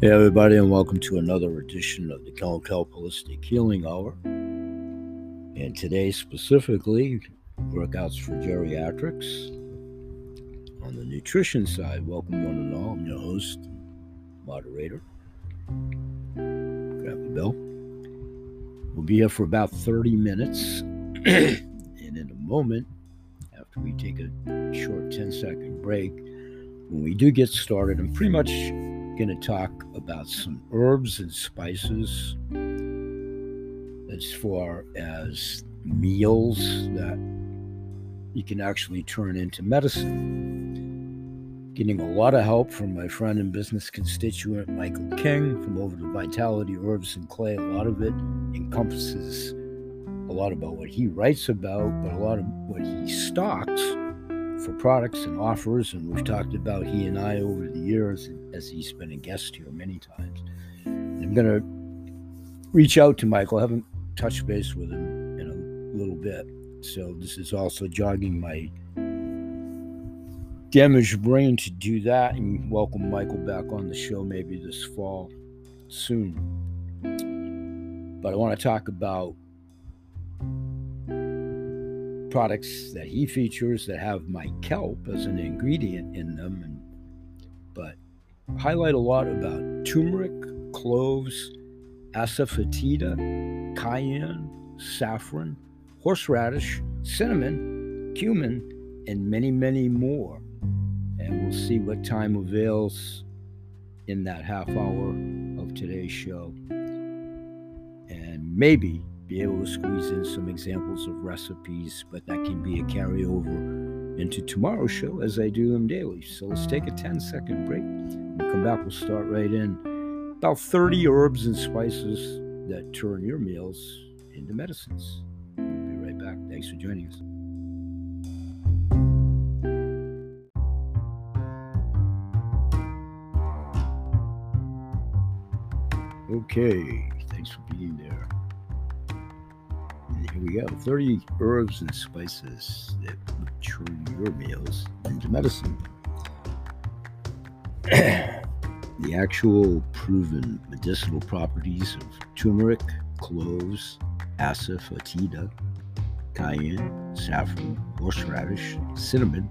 Hey, everybody, and welcome to another edition of the Kelp Kelp Holistic Healing Hour. And today, specifically, workouts for geriatrics. On the nutrition side, welcome one and all. I'm your host, moderator. Grab the bell. We'll be here for about 30 minutes. and in a moment, after we take a short 10 second break, when we do get started, I'm pretty much going to talk about some herbs and spices as far as meals that you can actually turn into medicine. Getting a lot of help from my friend and business constituent Michael King from over to Vitality Herbs and Clay. A lot of it encompasses a lot about what he writes about, but a lot of what he stocks for products and offers. And we've talked about he and I over the years as he's been a guest here many times. I'm going to reach out to Michael. I haven't touched base with him in a little bit. So this is also jogging my damaged brain to do that and welcome Michael back on the show maybe this fall soon. But I want to talk about products that he features that have my kelp as an ingredient in them and but highlight a lot about turmeric cloves asafoetida cayenne saffron horseradish cinnamon cumin and many many more. And we'll see what time avails in that half hour of today's show. And maybe be able to squeeze in some examples of recipes, but that can be a carryover into tomorrow's show as I do them daily. So let's take a 10 second break. When we come back, we'll start right in. About 30 herbs and spices that turn your meals into medicines. We'll be right back. Thanks for joining us. Okay, thanks for being. Here we go 30 herbs and spices that turn your meals into medicine. the actual proven medicinal properties of turmeric, cloves, asafoetida, cayenne, saffron, horseradish, cinnamon,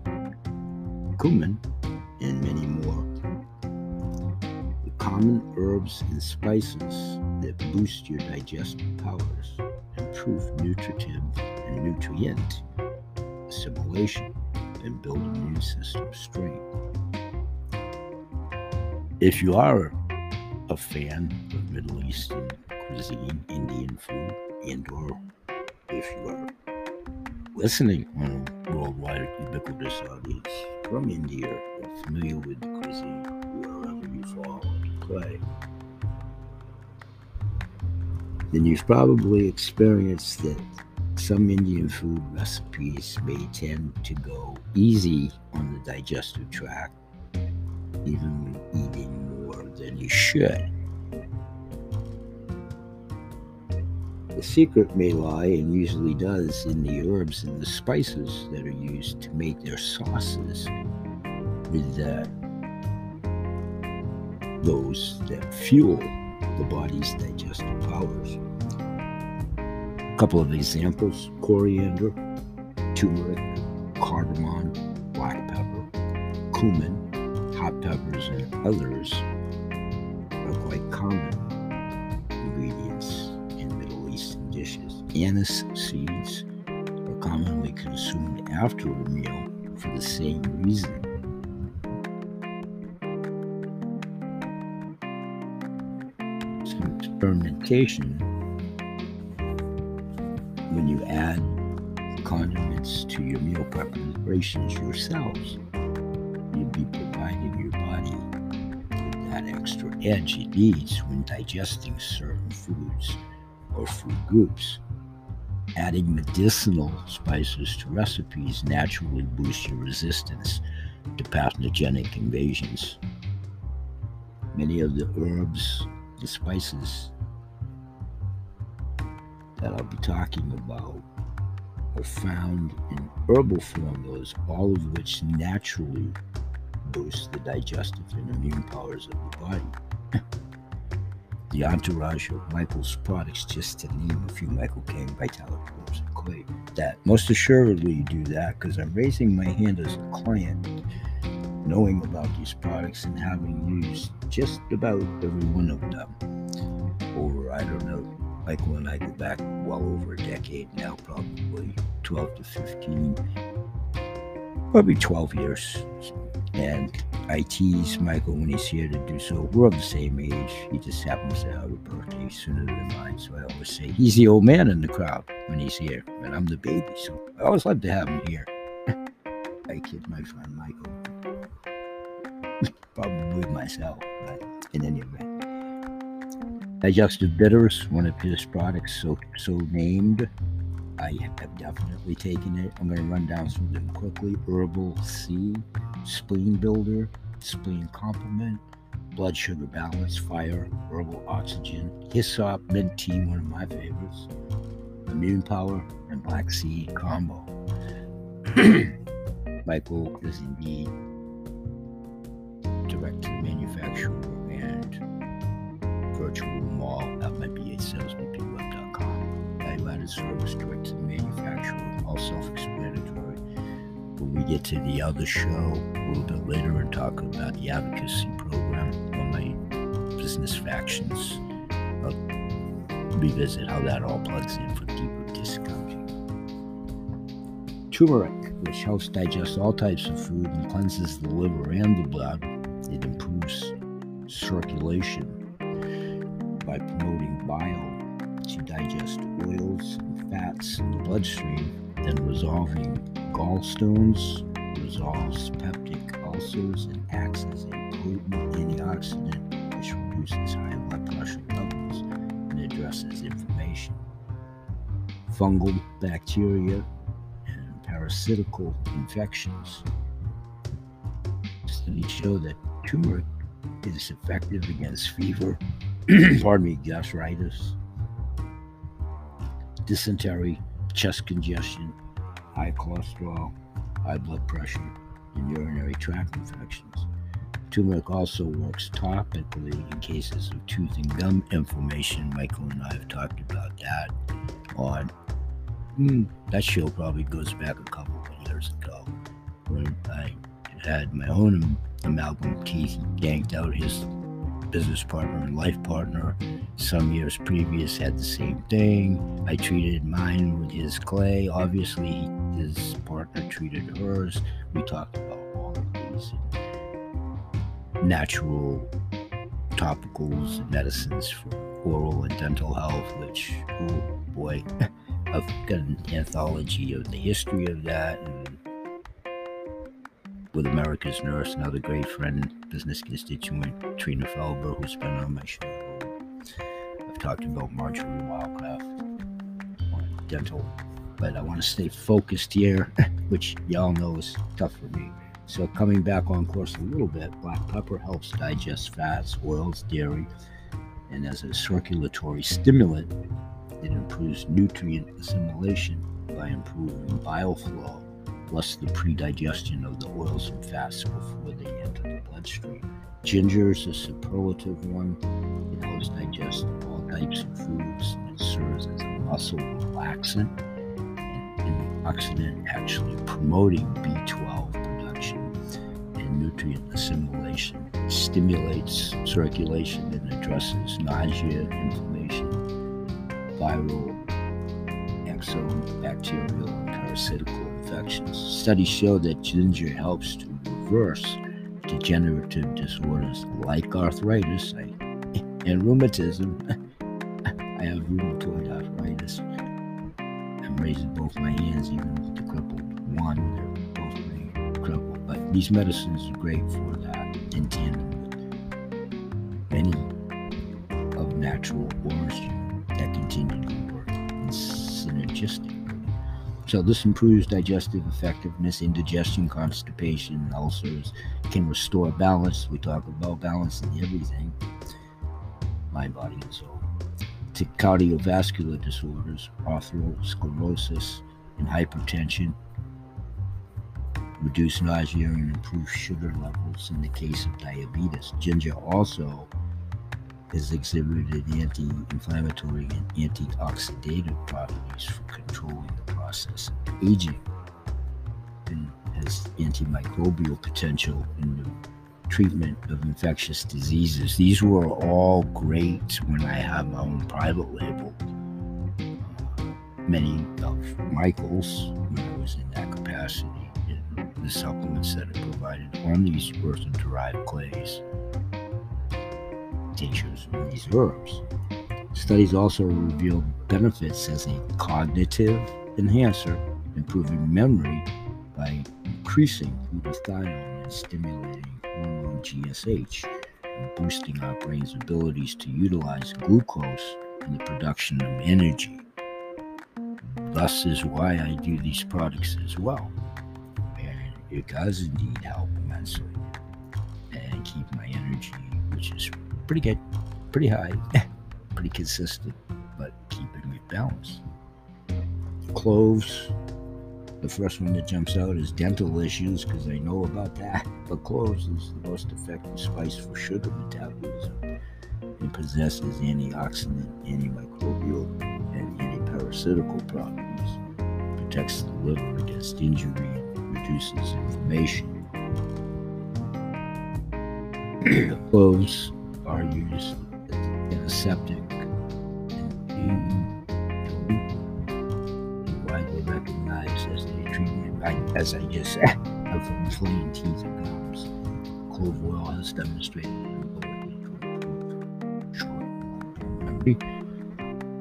cumin, and many more. The common herbs and spices that boost your digestive powers improve nutritive and nutrient assimilation and build immune system strength. If you are a fan of Middle Eastern cuisine, Indian food, and or if you are listening on a worldwide ubiquitous audience from India familiar with the cuisine wherever you fall play, then you've probably experienced that some Indian food recipes may tend to go easy on the digestive tract, even when eating more than you should. The secret may lie, and usually does, in the herbs and the spices that are used to make their sauces with uh, those that fuel the body's digestive powers. A couple of examples coriander, turmeric, cardamom, black pepper, cumin, hot peppers, and others are quite common ingredients in Middle Eastern dishes. Anise seeds are commonly consumed after a meal for the same reason. Experimentation when you add condiments to your meal preparations yourselves. You'll be providing your body with that extra edge it needs when digesting certain foods or food groups. Adding medicinal spices to recipes naturally boosts your resistance to pathogenic invasions. Many of the herbs the spices that I'll be talking about are found in herbal formulas, all of which naturally boost the digestive and immune powers of the body. the entourage of Michael's products, just to name a few Michael King, Vitalis, and Clay, that most assuredly do that because I'm raising my hand as a client, knowing about these products and having used just about every one of them over, I don't know, Michael and I go back well over a decade now, probably 12 to 15, probably 12 years. And I tease Michael when he's here to do so. We're of the same age. He just happens to have a birthday sooner than mine. So I always say he's the old man in the crowd when he's here, and I'm the baby. So I always love to have him here. I kid my friend Michael. Probably myself, but in any event. Digestive bitters, one of his products, so so named. I have definitely taken it. I'm going to run down some of them quickly. Herbal C, Spleen Builder, Spleen Complement, Blood Sugar Balance, Fire, Herbal Oxygen, Hyssop, Mint Tea, one of my favorites, Immune Power, and Black Sea Combo. Michael is indeed direct to the manufacturer and virtual mall at my BA salesman.com. Value-added service direct to the manufacturer, all self-explanatory. When we get to the other show a little bit later and talk about the advocacy program on my business factions, I'll revisit how that all plugs in for deeper discounting. Turmeric which helps digest all types of food and cleanses the liver and the blood. Circulation by promoting bile to digest oils and fats in the bloodstream, then resolving gallstones, resolves peptic ulcers, and acts as a potent antioxidant which reduces high blood pressure levels and addresses inflammation. Fungal bacteria and parasitical infections. Studies show that turmeric is effective against fever, pardon me, gastritis, dysentery, chest congestion, high cholesterol, high blood pressure, and urinary tract infections. Turmeric also works topically in cases of tooth and gum inflammation. Michael and I have talked about that on Mm, that show probably goes back a couple of years ago when I had my own amalgam teeth yanked out. His business partner and life partner, some years previous, had the same thing. I treated mine with his clay. Obviously, his partner treated hers. We talked about all of these natural topicals and medicines for oral and dental health, which, oh boy. I've got an anthology of the history of that and with America's Nurse, another great friend, business constituent, Trina Felber, who's been on my show. I've talked about Marjory Wildcraft dental, but I want to stay focused here, which y'all know is tough for me. So coming back on course a little bit, black pepper helps digest fats, oils, dairy, and as a circulatory stimulant, it improves nutrient assimilation by improving bile flow, plus the predigestion of the oils and fats before they enter the bloodstream. Ginger is a superlative one. It helps digest all types of foods and serves as a muscle relaxant and antioxidant, actually promoting B12 production and nutrient assimilation. It stimulates circulation and addresses nausea, inflammation, viral, exobacterial, and parasitical infections. Studies show that ginger helps to reverse degenerative disorders like arthritis and rheumatism. I have rheumatoid arthritis. I'm raising both my hands, even with the crippled one. They're both pretty crippled. But these medicines are great for that in tandem with many of natural origin that continue to work synergistically. So this improves digestive effectiveness, indigestion, constipation, ulcers, can restore balance. We talk about balance in everything, mind, body, and soul. To cardiovascular disorders, atherosclerosis, and hypertension, reduce nausea and improve sugar levels in the case of diabetes. Ginger also has exhibited anti-inflammatory and antioxidative properties for controlling the process of aging and has antimicrobial potential in the treatment of infectious diseases. These were all great when I had my own private label. Uh, many of Michael's, when I was in that capacity, the supplements that are provided on these earth derived clays tinctures of these herbs. Studies also revealed benefits as a cognitive enhancer, improving memory by increasing glutathione and stimulating hormone GSH, and boosting our brain's abilities to utilize glucose in the production of energy. Thus is why I do these products as well. And it does indeed help immensely and keep my energy, which is pretty good, pretty high, pretty consistent, but keeping it balanced. Cloves, the first one that jumps out is dental issues because I know about that. But cloves is the most effective spice for sugar metabolism. It possesses antioxidant, antimicrobial, and antiparasitical properties. Protects the liver against injury reduces inflammation. cloves are used as antiseptic and as I just said, of inflamed teeth and gums. Clove oil has demonstrated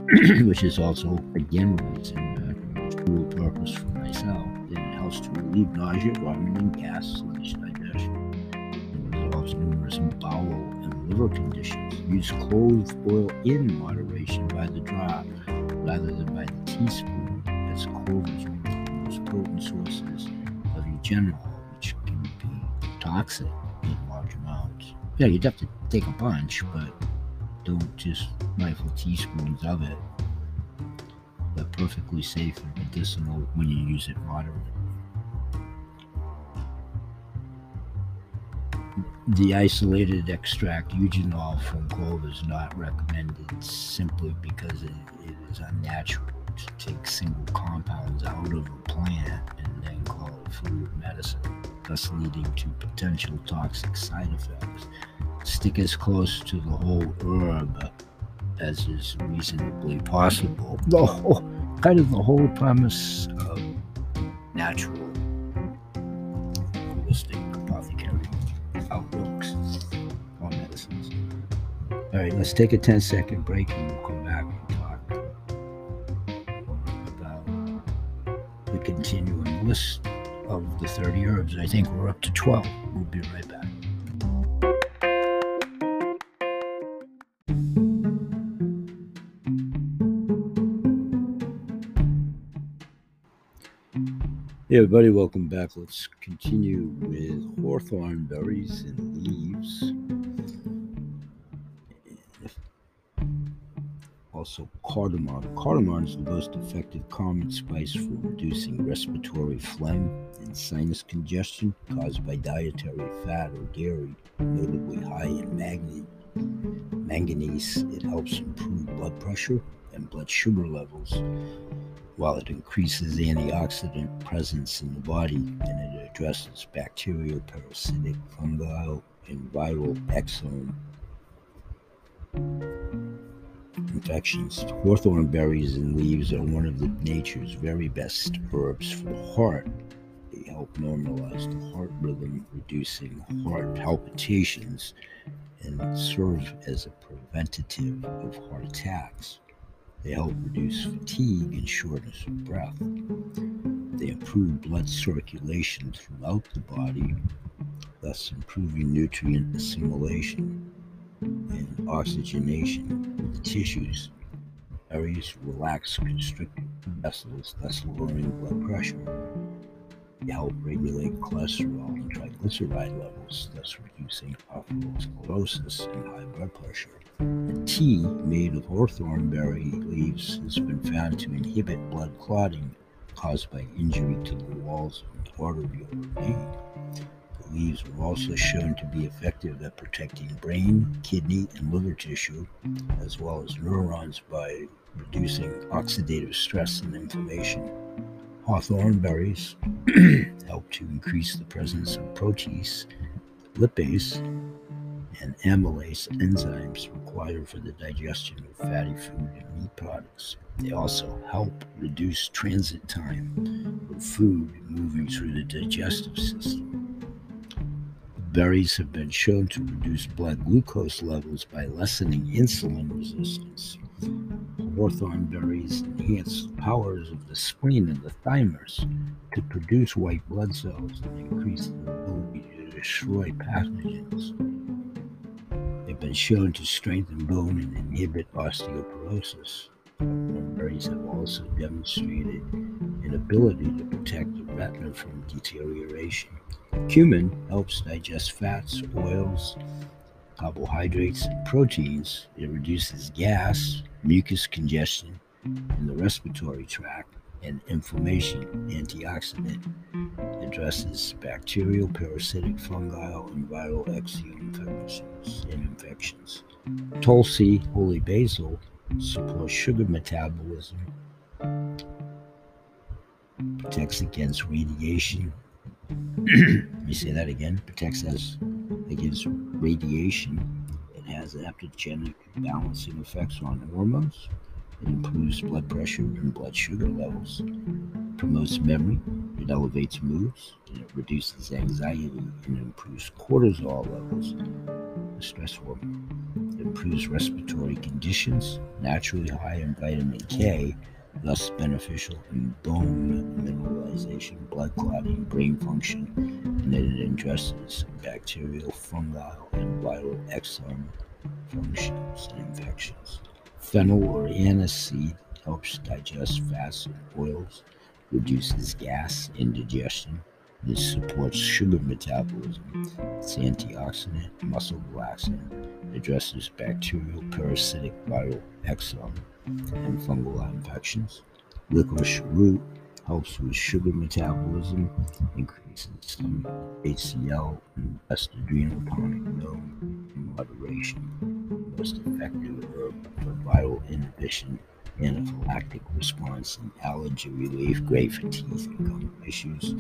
which is also, again, relates in uh, dual purpose for myself. It helps to relieve nausea, vomiting, gas, sluggish digestion. It resolves numerous bowel and liver conditions. Use clove oil in moderation by the drop rather than by the teaspoon, as clove is potent sources of eugenol, which can be toxic in large amounts. Yeah, you'd have to take a bunch, but don't just rifle teaspoons of it. But perfectly safe and medicinal when you use it moderately. the isolated extract eugenol from clove is not recommended simply because it, it is unnatural to take single compounds out of a plant and then call it food medicine, thus leading to potential toxic side effects. Stick as close to the whole herb as is reasonably possible. The whole, kind of the whole premise of natural holistic apothecary outlooks on medicines. All right, let's take a 10 second break continuing list of the 30 herbs. I think we're up to 12. We'll be right back. Hey everybody, welcome back. Let's continue with hawthorn berries and leaves. Also cardamom. Cardamom is the most effective calming spice for reducing respiratory phlegm and sinus congestion caused by dietary fat or dairy, notably high in manganese. It helps improve blood pressure and blood sugar levels, while it increases antioxidant presence in the body and it addresses bacterial, parasitic, fungal, and viral exome infections. Hawthorn berries and leaves are one of the nature's very best herbs for the heart. They help normalize the heart rhythm, reducing heart palpitations, and serve as a preventative of heart attacks. They help reduce fatigue and shortness of breath. They improve blood circulation throughout the body, thus improving nutrient assimilation and oxygenation of the tissues. Areas relax constricted vessels, thus lowering blood pressure. They help regulate cholesterol and triglyceride levels, thus reducing atherosclerosis and high blood pressure. Tea made of hawthorn berry leaves has been found to inhibit blood clotting caused by injury to the walls of the arterial vein. Leaves were also shown to be effective at protecting brain, kidney, and liver tissue, as well as neurons by reducing oxidative stress and inflammation. Hawthorn berries help to increase the presence of protease, lipase, and amylase enzymes required for the digestion of fatty food and meat products. They also help reduce transit time of food moving through the digestive system. Berries have been shown to reduce blood glucose levels by lessening insulin resistance. Hawthorn berries enhance the powers of the spleen and the thymus to produce white blood cells and increase the ability to destroy pathogens They've been shown to strengthen bone and inhibit osteoporosis. Berries have also demonstrated an ability to protect the retina from deterioration. Cumin helps digest fats, oils, carbohydrates, and proteins. It reduces gas, mucus congestion in the respiratory tract, and inflammation. Antioxidant addresses bacterial, parasitic, fungal, and viral exome infections and infections. Tulsi, holy basil, supports sugar metabolism, protects against radiation. Let me say that again. Protects us against radiation. It has adaptogenic balancing effects on hormones. It improves blood pressure and blood sugar levels. Promotes memory. It elevates moods. And it reduces anxiety and improves cortisol levels, the stress hormone. Improves respiratory conditions, naturally high in vitamin K, thus beneficial in bone mineralization, blood clotting, brain function, and it addresses bacterial, fungal, and viral exome functions and infections. Fennel or anise seed helps digest fats and oils, reduces gas indigestion. This supports sugar metabolism. It's antioxidant, muscle relaxant, addresses bacterial, parasitic, viral, exome, and fungal infections. Licorice root helps with sugar metabolism, increases some HCl, and best adrenal tonic known in moderation. Most effective herb for viral inhibition, anaphylactic mm. response, and allergy relief, great for teeth and gum issues.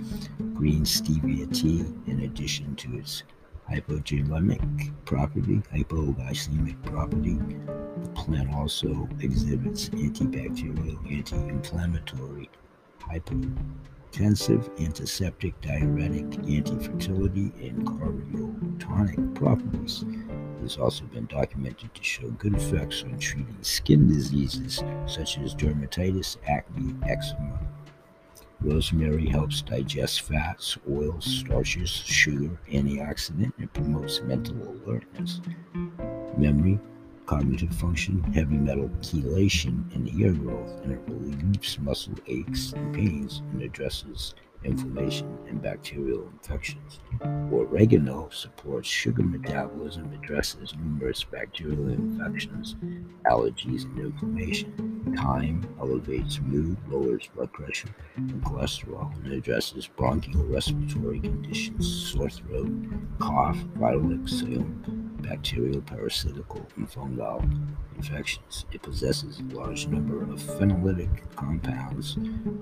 Green stevia tea, in addition to its hypoglycemic property, hypoglycemic property. The plant also exhibits antibacterial, anti-inflammatory, hypotensive, antiseptic, diuretic, anti-fertility, and cardiotonic properties. It has also been documented to show good effects on treating skin diseases such as dermatitis, acne, eczema. Rosemary helps digest fats, oils, starches, sugar, antioxidant, and promotes mental alertness, memory, cognitive function, heavy metal chelation, and hair growth, and it relieves muscle aches and pains and addresses inflammation and bacterial infections. Oregano supports sugar metabolism, addresses numerous bacterial infections, allergies, and inflammation. Thyme elevates mood, lowers blood pressure and cholesterol, and addresses bronchial respiratory conditions, sore throat, cough, viral exhalation bacterial, parasitical, and fungal infections. It possesses a large number of phenolic compounds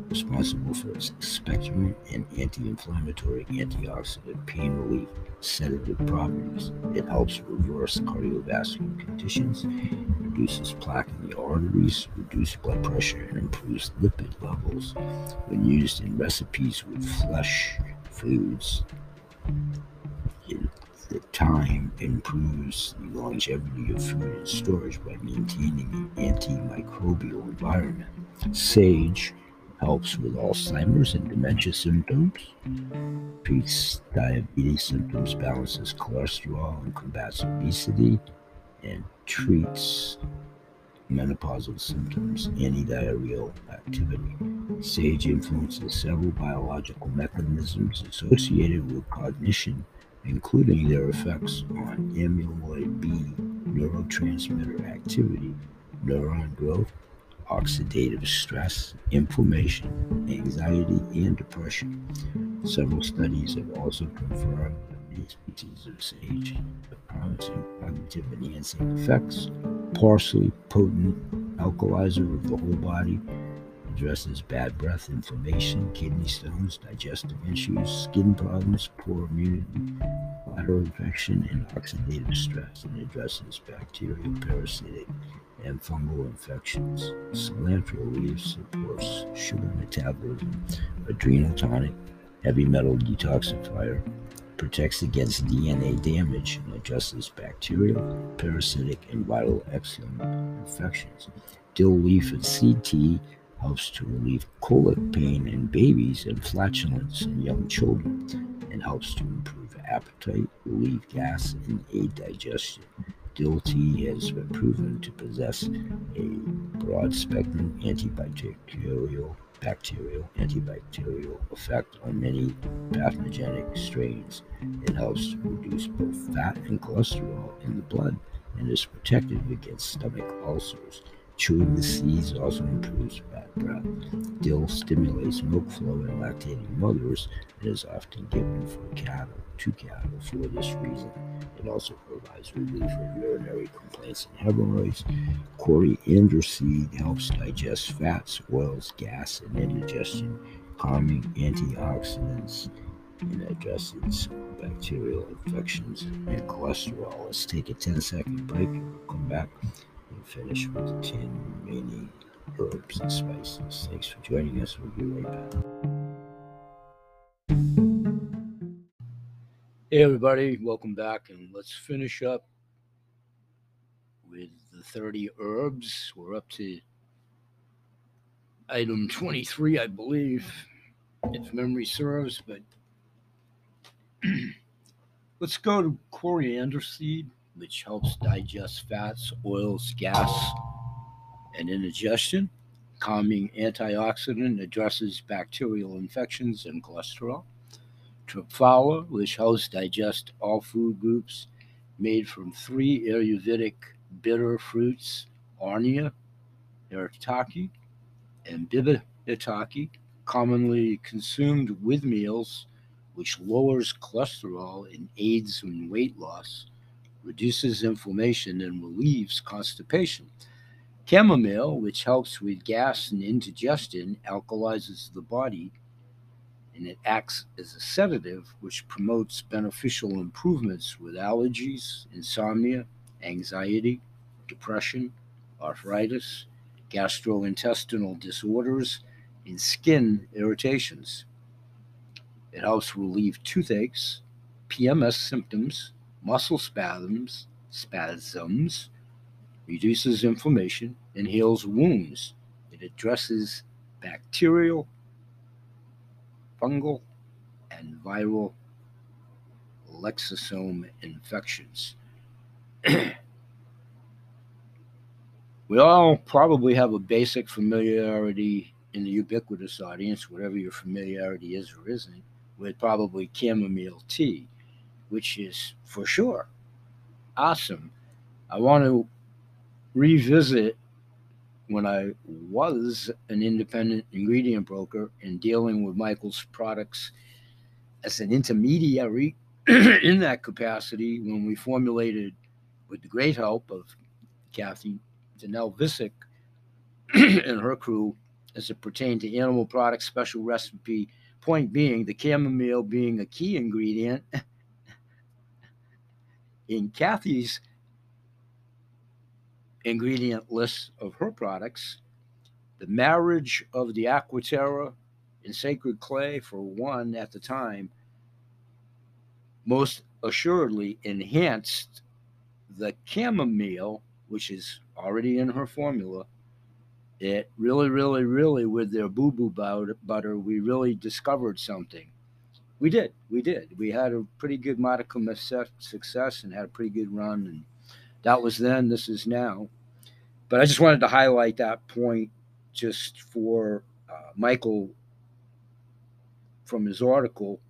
responsible for its expectorant and anti-inflammatory, antioxidant, pain relief, sedative properties. It helps reverse cardiovascular conditions, reduces plaque in the arteries, reduces blood pressure, and improves lipid levels when used in recipes with flesh foods. The time improves the longevity of food and storage by maintaining an antimicrobial environment. Sage helps with Alzheimer's and dementia symptoms, treats diabetes symptoms, balances cholesterol, and combats obesity, and treats menopausal symptoms, anti-diarrheal activity. Sage influences several biological mechanisms associated with cognition including their effects on amyloid B neurotransmitter activity, neuron growth, oxidative stress, inflammation, anxiety, and depression. Several studies have also confirmed the many species of sage have promising cognitive enhancing effects. Parsley, potent alkalizer of the whole body, addresses bad breath, inflammation, kidney stones, digestive issues, skin problems, poor immunity, bladder infection, and oxidative stress, and addresses bacterial, parasitic, and fungal infections. Cilantro leaves supports sugar metabolism, adrenal tonic, heavy metal detoxifier, protects against DNA damage, and addresses bacterial, parasitic, and viral infections. Dill leaf and tea helps to relieve colic pain in babies and flatulence in young children, and helps to improve appetite, relieve gas, and aid digestion. Dill tea has been proven to possess a broad spectrum antibacterial bacterial antibacterial effect on many pathogenic strains. It helps to reduce both fat and cholesterol in the blood and is protective against stomach ulcers. Chewing the seeds also improves bad breath. Dill stimulates milk flow in lactating mothers and is often given for cattle to cattle for this reason. It also provides relief for urinary complaints and hemorrhoids. Coriander seed helps digest fats, oils, gas, and indigestion, calming antioxidants, and addresses bacterial infections and cholesterol. Let's take a 10 second break and we'll come back and finish with 10 remaining herbs and spices. Thanks for joining us. We'll be right back. Hey, everybody, welcome back, and let's finish up with the 30 herbs. We're up to item 23, I believe, if memory serves, but let's go to coriander seed which helps digest fats, oils, gas, and indigestion. Calming antioxidant addresses bacterial infections and cholesterol. Triphala, which helps digest all food groups made from three Ayurvedic bitter fruits, Arnia, Haritaki, and Bibhitaki, commonly consumed with meals, which lowers cholesterol and aids in weight loss reduces inflammation, and relieves constipation. Chamomile, which helps with gas and indigestion, alkalizes the body and it acts as a sedative, which promotes beneficial improvements with allergies, insomnia, anxiety, depression, arthritis, gastrointestinal disorders, and skin irritations. It helps relieve toothaches, PMS symptoms, muscle spasms, spasms, reduces inflammation, and heals wounds. It addresses bacterial, fungal, and viral lexosome infections. we all probably have a basic familiarity in the ubiquitous audience, whatever your familiarity is or isn't, with probably chamomile tea which is for sure awesome. I want to revisit when I was an independent ingredient broker and dealing with Michael's products as an intermediary in that capacity when we formulated with the great help of Kathy Danelle Visick and her crew as it pertained to animal products special recipe point being the chamomile being a key ingredient in Kathy's ingredient list of her products, the marriage of the Aquaterra and Sacred Clay, for one at the time, most assuredly enhanced the chamomile, which is already in her formula. It really, really, really, with their boo boo butter, we really discovered something. We did. We did. We had a pretty good modicum of success and had a pretty good run. And that was then. This is now. But I just wanted to highlight that point just for uh, Michael from his article,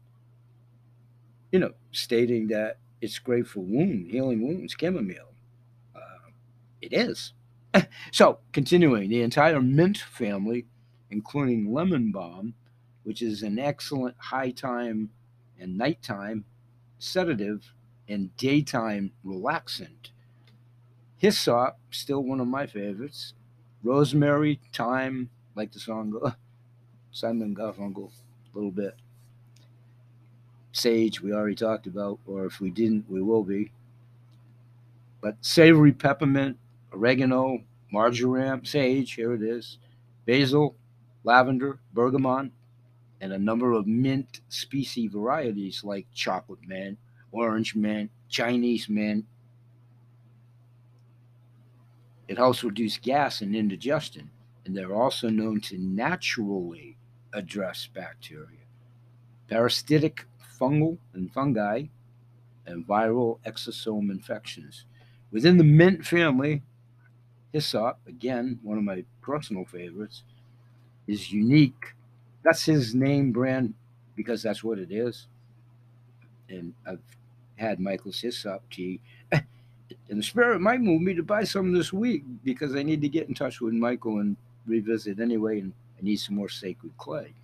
you know, stating that it's great for wound healing wounds, chamomile. Uh, it is. so, continuing, the entire mint family, including lemon balm, which is an excellent high time and nighttime sedative and daytime relaxant. Hyssop, still one of my favorites. Rosemary, thyme, like the song Simon Garfunkel, a little bit. Sage, we already talked about, or if we didn't, we will be. But savory peppermint, oregano, marjoram, sage, here it is, basil, lavender, bergamot, and a number of mint species varieties like chocolate mint, orange mint, Chinese mint. It helps reduce gas and indigestion, and they're also known to naturally address bacteria, parasitic fungal and fungi, and viral exosome infections. Within the mint family, hyssop, again, one of my personal favorites, is unique. That's his name brand because that's what it is. And I've had Michael's hyssop tea. And the spirit might move me to buy some this week because I need to get in touch with Michael and revisit anyway, and I need some more sacred clay.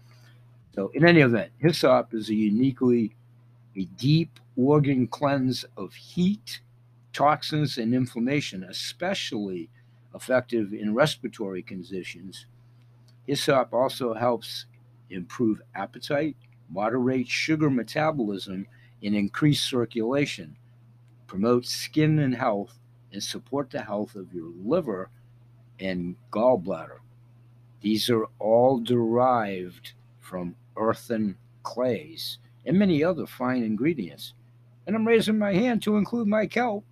So, in any event, hyssop is a uniquely a deep organ cleanse of heat, toxins, and inflammation, especially effective in respiratory conditions. Hyssop also helps improve appetite, moderate sugar metabolism, and increase circulation, promote skin and health, and support the health of your liver and gallbladder. These are all derived from earthen clays and many other fine ingredients. And I'm raising my hand to include my kelp.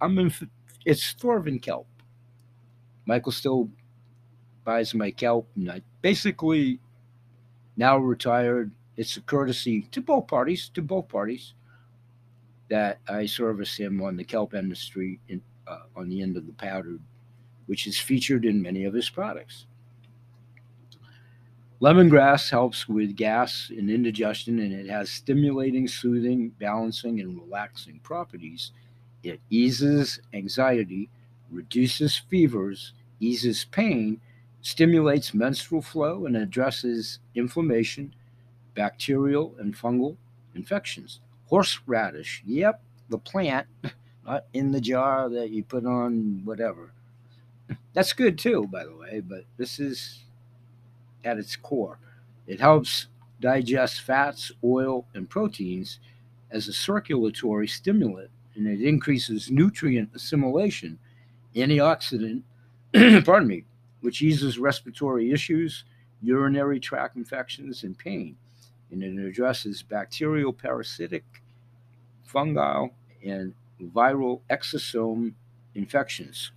I'm in, it's Thorvin kelp. Michael still buys my kelp, and I basically now retired. It's a courtesy to both parties, to both parties, that I service him on the kelp industry in, uh, on the end of the powdered, which is featured in many of his products. Lemongrass helps with gas and indigestion, and it has stimulating, soothing, balancing, and relaxing properties. It eases anxiety, reduces fevers, eases pain, stimulates menstrual flow, and addresses inflammation, bacterial and fungal infections. Horseradish, yep, the plant, not in the jar that you put on whatever. That's good too, by the way, but this is at its core. It helps digest fats, oil, and proteins as a circulatory stimulant, and it increases nutrient assimilation, antioxidant, pardon me, which eases respiratory issues, urinary tract infections, and pain. And it addresses bacterial, parasitic, fungal, and viral exosome infections.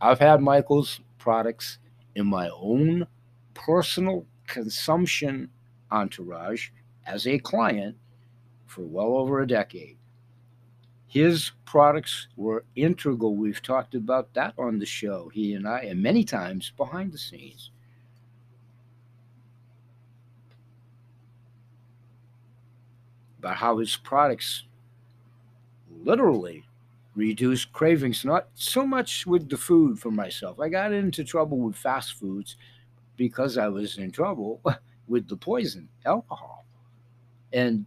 I've had Michael's products in my own personal consumption entourage as a client for well over a decade. His products were integral. We've talked about that on the show, he and I, and many times behind the scenes. About how his products literally reduce cravings, not so much with the food for myself. I got into trouble with fast foods because I was in trouble with the poison, alcohol. And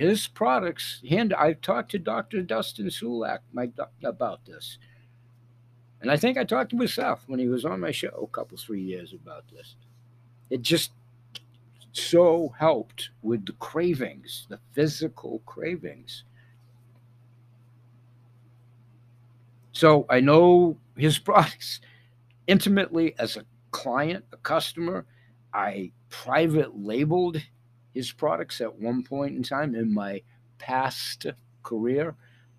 his products, and I've talked to Dr. Dustin Sulak my, about this. And I think I talked to myself when he was on my show a couple, three years about this. It just so helped with the cravings, the physical cravings. So I know his products intimately as a client, a customer. I private labeled his products at one point in time in my past career,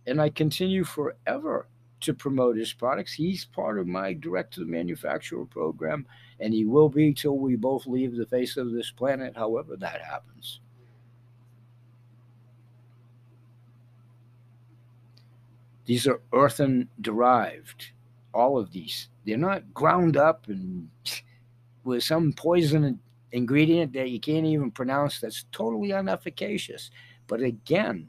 and I continue forever to promote his products. He's part of my direct to the manufacturer program, and he will be till we both leave the face of this planet, however that happens. These are earthen derived, all of these they're not ground up and with some poison ingredient that you can't even pronounce that's totally unefficacious. But again,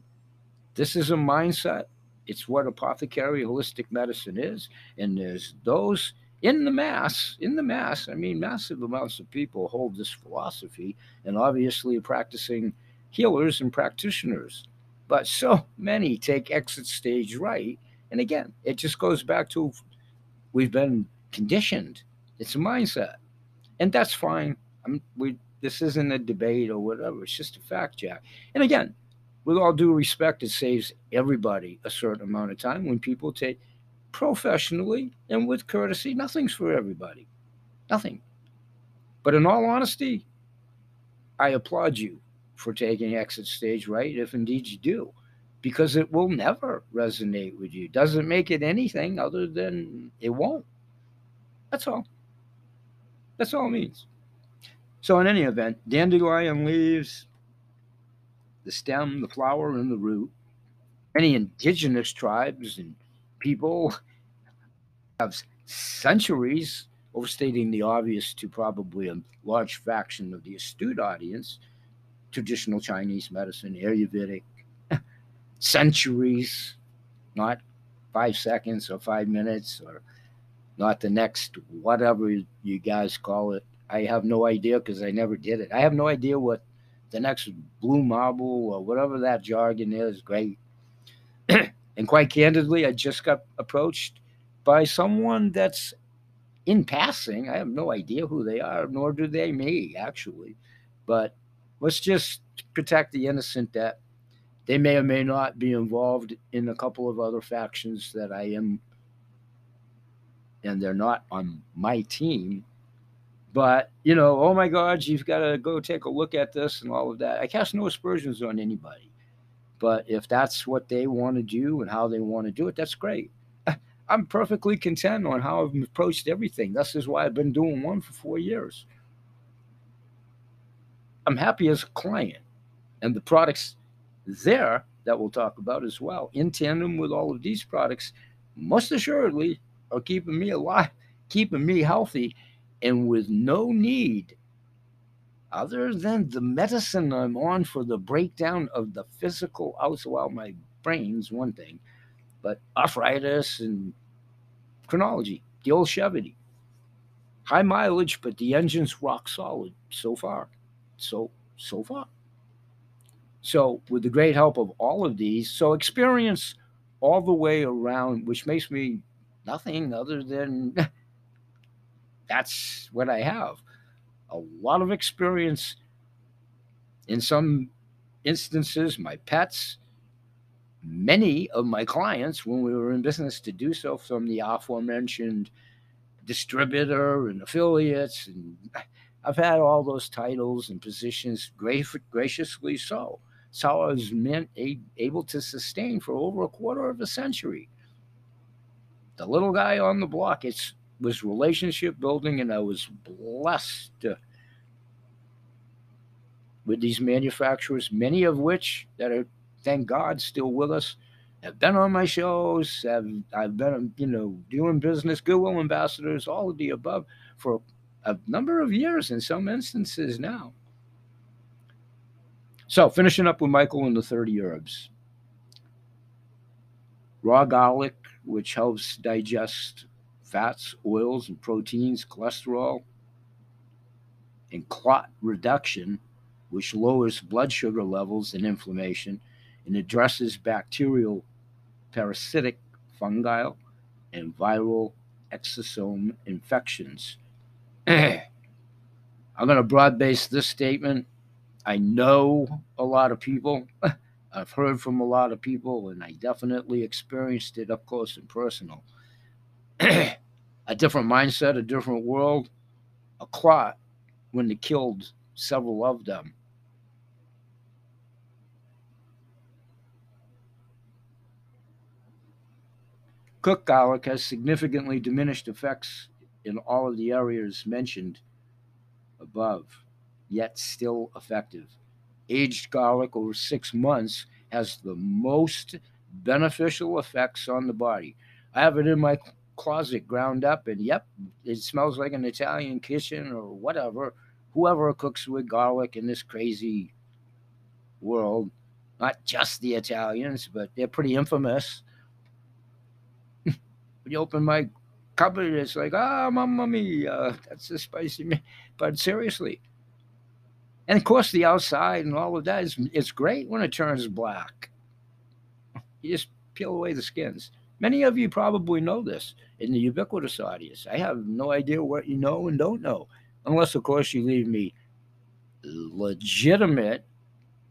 this is a mindset. It's what apothecary holistic medicine is. And there's those in the mass, in the mass, I mean, massive amounts of people hold this philosophy and obviously practicing healers and practitioners. But so many take exit stage right. And again, it just goes back to we've been conditioned. It's a mindset. And that's fine. I'm, we, this isn't a debate or whatever. It's just a fact, Jack. And again, with all due respect, it saves everybody a certain amount of time when people take professionally and with courtesy. Nothing's for everybody. Nothing. But in all honesty, I applaud you for taking exit stage right, if indeed you do, because it will never resonate with you. Doesn't make it anything other than it won't. That's all. That's all it means. So, in any event, dandelion leaves, the stem, the flower, and the root. Many indigenous tribes and people have centuries, overstating the obvious to probably a large fraction of the astute audience, traditional Chinese medicine, Ayurvedic, centuries, not five seconds or five minutes or not the next whatever you guys call it. I have no idea because I never did it. I have no idea what the next blue marble or whatever that jargon is. Great. and quite candidly, I just got approached by someone that's in passing. I have no idea who they are, nor do they me, actually. But let's just protect the innocent that they may or may not be involved in a couple of other factions that I am, and they're not on my team. But, you know, oh my God, you've got to go take a look at this and all of that. I cast no aspersions on anybody. But if that's what they want to do and how they want to do it, that's great. I'm perfectly content on how I've approached everything. This is why I've been doing one for four years. I'm happy as a client. And the products there that we'll talk about as well, in tandem with all of these products, most assuredly are keeping me alive, keeping me healthy, and with no need other than the medicine I'm on for the breakdown of the physical outs. Well, my brain's one thing, but arthritis and chronology, the old Chevy. High mileage, but the engine's rock solid so far. So, so far. So, with the great help of all of these, so experience all the way around, which makes me nothing other than that's what I have. A lot of experience in some instances, my pets, many of my clients, when we were in business to do so, from the aforementioned distributor and affiliates, and I've had all those titles and positions graciously so. So I was meant able to sustain for over a quarter of a century. The little guy on the block, it's was relationship building, and I was blessed with these manufacturers, many of which that are, thank God, still with us. Have been on my shows. Have I've been, you know, doing business, goodwill ambassadors, all of the above for a number of years in some instances now. So, finishing up with Michael and the 30 herbs. Raw garlic, which helps digest fats, oils, and proteins, cholesterol, and clot reduction, which lowers blood sugar levels and inflammation and addresses bacterial, parasitic, fungal, and viral exosome infections. I'm going to broad base this statement. I know a lot of people. I've heard from a lot of people, and I definitely experienced it up close and personal. a different mindset, a different world, a clot when they killed several of them. Cooked garlic has significantly diminished effects in all of the areas mentioned above, yet still effective. Aged garlic over six months has the most beneficial effects on the body. I have it in my closet ground up, and yep, it smells like an Italian kitchen or whatever. Whoever cooks with garlic in this crazy world, not just the Italians, but they're pretty infamous. when you open my cupboard, it's like, ah, oh, mamma mia, that's a spicy meat. But seriously, and of course, the outside and all of that is it's great when it turns black. You just peel away the skins. Many of you probably know this in the ubiquitous audience. I have no idea what you know and don't know, unless, of course, you leave me legitimate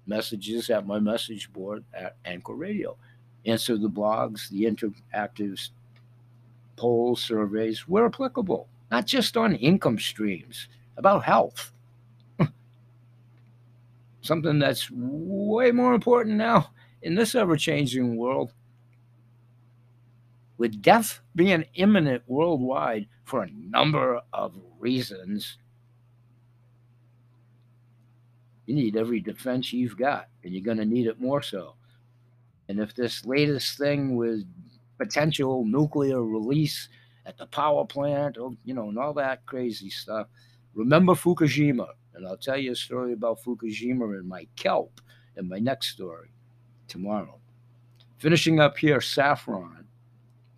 messages at my message board at Anchor Radio. Answer the blogs, the interactive polls, surveys where applicable, not just on income streams, about health. Something that's way more important now in this ever changing world. With death being imminent worldwide for a number of reasons, you need every defense you've got, and you're going to need it more so. And if this latest thing with potential nuclear release at the power plant, or, you know, and all that crazy stuff, remember Fukushima. And I'll tell you a story about Fukushima and my kelp in my next story tomorrow. Finishing up here, saffron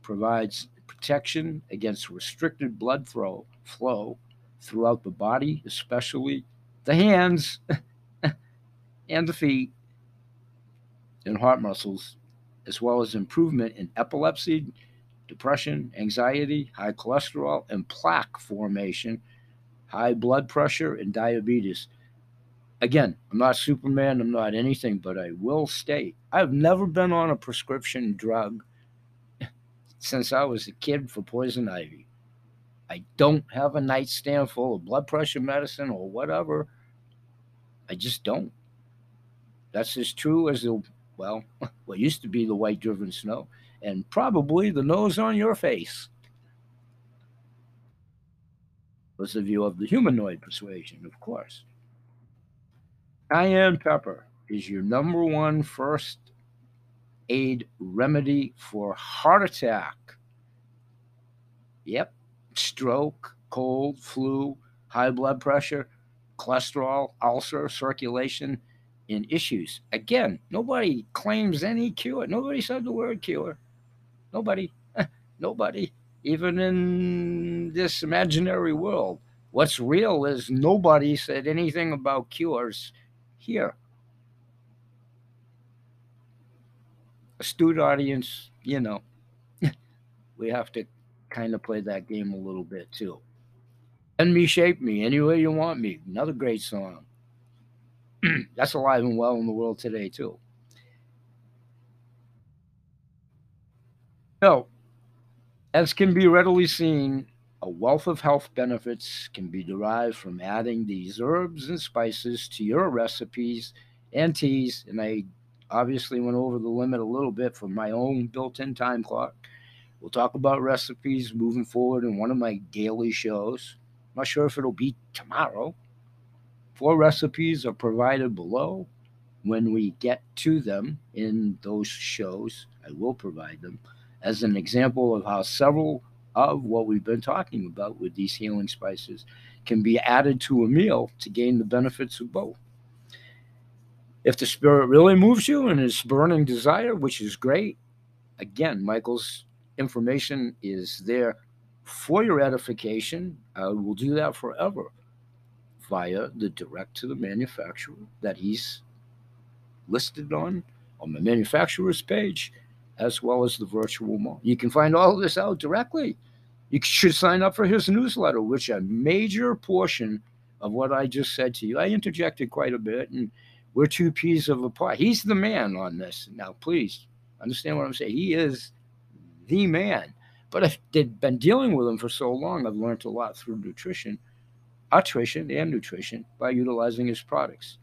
provides protection against restricted blood flow, flow throughout the body, especially the hands and the feet and heart muscles, as well as improvement in epilepsy, depression, anxiety, high cholesterol, and plaque formation, high blood pressure, and diabetes. Again, I'm not Superman, I'm not anything, but I will state I've never been on a prescription drug since I was a kid for poison ivy. I don't have a nightstand full of blood pressure medicine or whatever. I just don't. That's as true as the, well, what used to be the white driven snow, and probably the nose on your face. Those of you of the humanoid persuasion, of course. Cayenne pepper is your number one first aid remedy for heart attack. Yep, stroke, cold, flu, high blood pressure, cholesterol, ulcer, circulation, in issues. Again, nobody claims any cure. Nobody said the word cure. Nobody. nobody. Even in this imaginary world. What's real is nobody said anything about cures here. Astute audience, you know, we have to kind of play that game a little bit too. And me, shape me any way you want me. Another great song. that's alive and well in the world today, too. So, as can be readily seen, a wealth of health benefits can be derived from adding these herbs and spices to your recipes and teas. And I obviously went over the limit a little bit for my own built in time clock. We'll talk about recipes moving forward in one of my daily shows. I'm not sure if it'll be tomorrow, Four recipes are provided below. When we get to them in those shows, I will provide them as an example of how several of what we've been talking about with these healing spices can be added to a meal to gain the benefits of both. If the spirit really moves you and is burning desire, which is great, again, Michael's information is there for your edification. I will do that forever via the direct to the manufacturer that he's listed on on the manufacturer's page as well as the virtual mall. You can find all of this out directly. You should sign up for his newsletter, which a major portion of what I just said to you, I interjected quite a bit, and we're two peas of a pot. He's the man on this. Now, please understand what I'm saying. He is the man. But I've been dealing with him for so long, I've learned a lot through nutrition nutrition and nutrition by utilizing his products.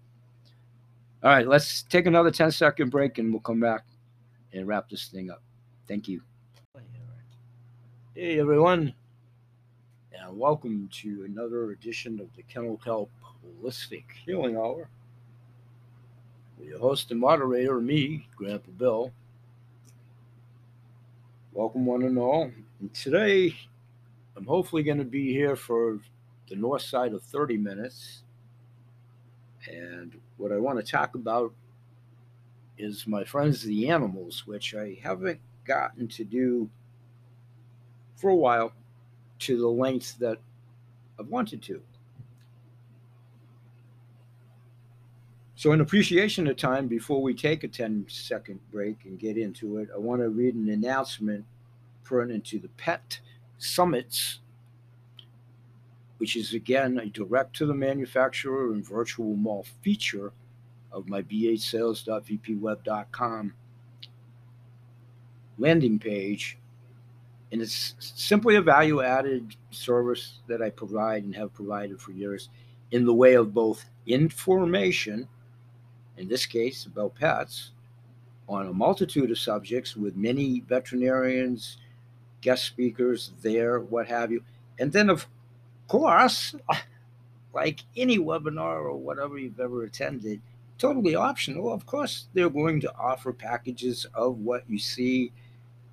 All right, let's take another 10 second break and we'll come back and wrap this thing up. Thank you. Hey, everyone, and welcome to another edition of the Kennel Kelp Holistic Healing Hour. Your host and moderator, me, Grandpa Bill. Welcome, one and all. And today, I'm hopefully going to be here for the north side of 30 minutes. And what I want to talk about is my friends, the animals, which I haven't gotten to do for a while to the length that I've wanted to. So, in appreciation of time, before we take a 10 second break and get into it, I want to read an announcement pertinent to the PET Summits, which is again a direct to the manufacturer and virtual mall feature of my b8sales.vpweb.com landing page. And it's simply a value added service that I provide and have provided for years in the way of both information in this case about pets, on a multitude of subjects with many veterinarians, guest speakers there, what have you. And then, of course, like any webinar or whatever you've ever attended, totally optional. Of course, they're going to offer packages of what you see,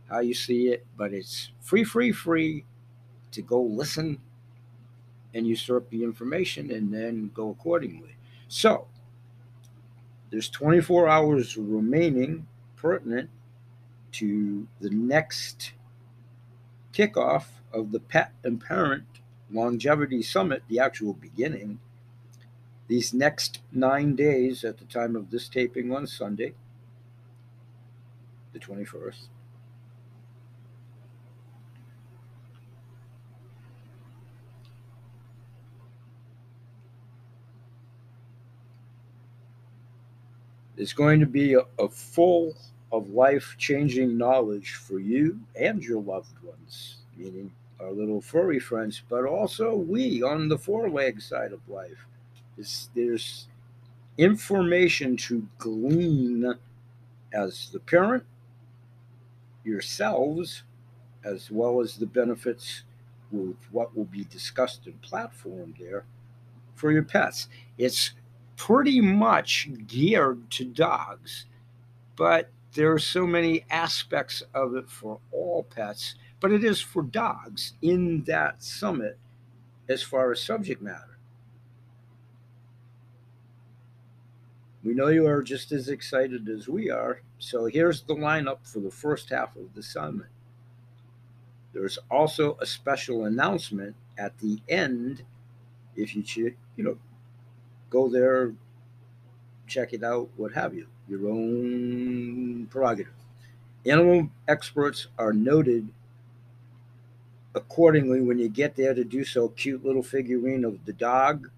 how you see it, but it's free, free, free to go listen and usurp the information and then go accordingly. So, there's 24 hours remaining pertinent to the next kickoff of the Pet and Parent Longevity Summit, the actual beginning. These next nine days at the time of this taping on Sunday, the 21st, is going to be a, a full of life changing knowledge for you and your loved ones, meaning our little furry friends, but also we on the four leg side of life. Is there's information to glean as the parent, yourselves, as well as the benefits with what will be discussed and platformed there for your pets. It's pretty much geared to dogs, but there are so many aspects of it for all pets, but it is for dogs in that summit as far as subject matter. We know you are just as excited as we are, so here's the lineup for the first half of the summit. There's also a special announcement at the end if you you know go there, check it out, what have you. Your own prerogative. Animal experts are noted accordingly when you get there to do so. Cute little figurine of the dog,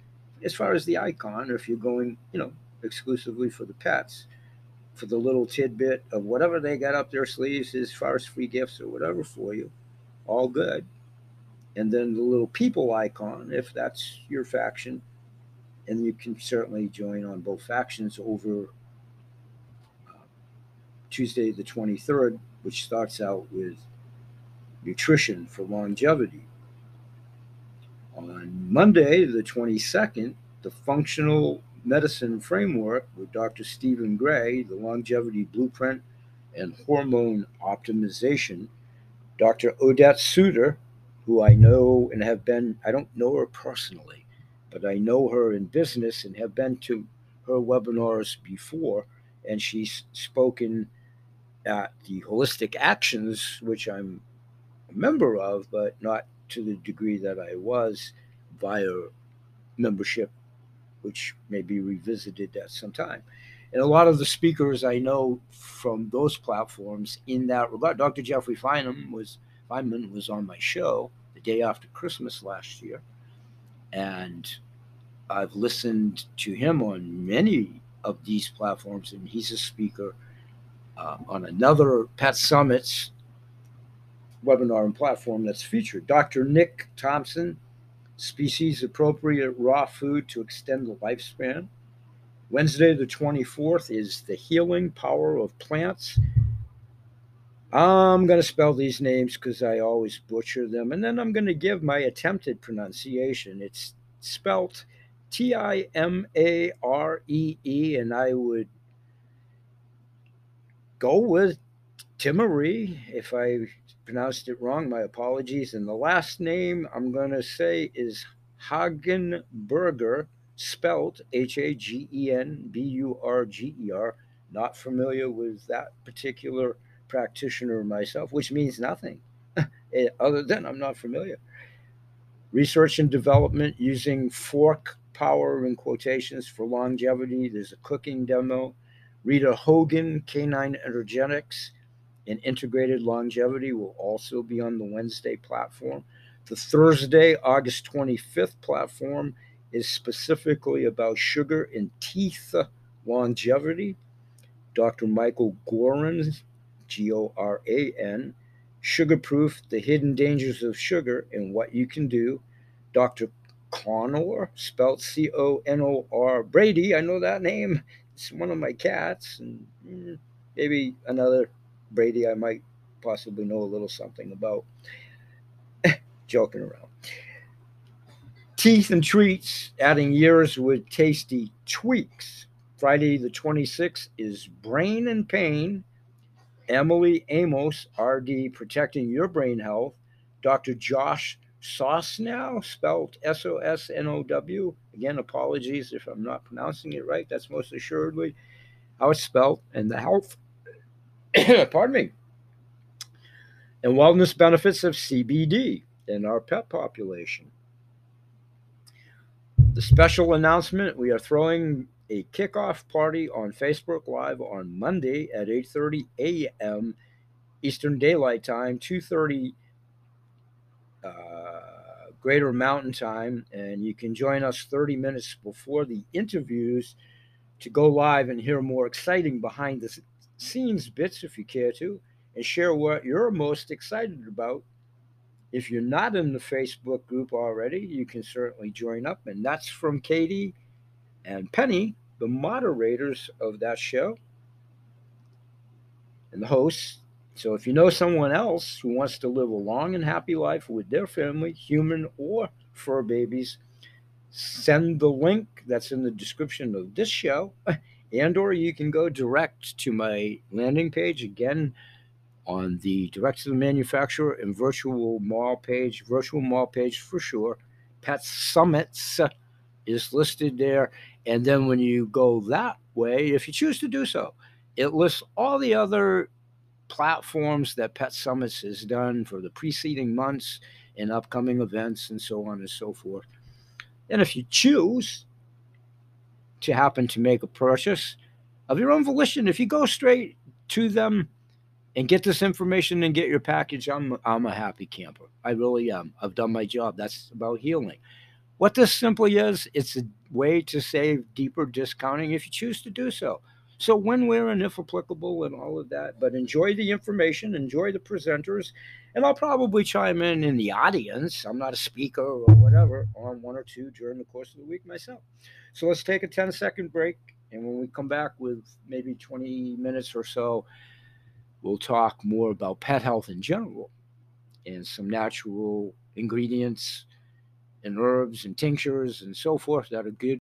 as far as the icon, or if you're going, you know, exclusively for the pets, for the little tidbit of whatever they got up their sleeves as far as free gifts or whatever for you, all good. And then the little people icon, if that's your faction, and you can certainly join on both factions over uh, Tuesday the 23rd, which starts out with nutrition for longevity. On Monday, the 22nd, the functional medicine framework with Dr. Stephen Gray, the longevity blueprint and hormone optimization. Dr. Odette Suter, who I know and have been, I don't know her personally, but I know her in business and have been to her webinars before, and she's spoken at the Holistic Actions, which I'm a member of, but not to the degree that I was via membership, which may be revisited at some time. And a lot of the speakers I know from those platforms in that regard, Dr. Jeffrey Feinman was Feinman was on my show the day after Christmas last year and I've listened to him on many of these platforms, and he's a speaker uh, on another Pet Summits webinar and platform that's featured. Dr. Nick Thompson, species appropriate raw food to extend the lifespan. Wednesday, the 24th, is the healing power of plants I'm going to spell these names because I always butcher them. And then I'm going to give my attempted pronunciation. It's spelt T I M A R E E, and I would go with Timmery. If I pronounced it wrong, my apologies. And the last name I'm going to say is Hagenberger, spelt H A G E N B U R G E R. Not familiar with that particular practitioner myself, which means nothing eh, other than I'm not familiar. Research and development using fork power in quotations for longevity. There's a cooking demo. Rita Hogan, Canine Energetics, and Integrated Longevity will also be on the Wednesday platform. The Thursday, August 25th platform is specifically about sugar and teeth longevity. Dr. Michael Goran, G O R A N, Sugar Proof The Hidden Dangers of Sugar and What You Can Do. Dr. Conor, spelled C O N O R Brady, I know that name. It's one of my cats, and mm, maybe another Brady I might possibly know a little something about. Joking around. Teeth and treats, adding years with tasty tweaks. Friday the 26th is Brain and Pain. Emily Amos, RD, protecting your brain health. Dr. Josh Sosnow, spelled S O S N O W. Again, apologies if I'm not pronouncing it right. That's most assuredly how it's spelled. And the health, pardon me, and wellness benefits of CBD in our pet population. The special announcement we are throwing a kickoff party on Facebook Live on Monday at 8:30 a.m. Eastern Daylight Time, 2:30 uh, Greater Mountain Time, and you can join us 30 minutes before the interviews to go live and hear more exciting behind the scenes bits if you care to, and share what you're most excited about. If you're not in the Facebook group already, you can certainly join up, and that's from Katie and Penny, the moderators of that show and the hosts. So if you know someone else who wants to live a long and happy life with their family, human or fur babies, send the link that's in the description of this show and or you can go direct to my landing page again on the direct to the manufacturer and virtual mall page virtual mall page for sure pet summits is listed there and then when you go that way if you choose to do so it lists all the other platforms that pet summits has done for the preceding months and upcoming events and so on and so forth and if you choose to happen to make a purchase of your own volition, if you go straight to them and get this information and get your package, I'm I'm a happy camper. I really am. I've done my job. That's about healing. What this simply is, it's a way to save deeper discounting if you choose to do so. So when, where, and if applicable, and all of that. But enjoy the information, enjoy the presenters, and I'll probably chime in in the audience. I'm not a speaker or whatever on one or two during the course of the week myself. So let's take a 10 second break. And when we come back with maybe 20 minutes or so, we'll talk more about pet health in general and some natural ingredients and herbs and tinctures and so forth that are good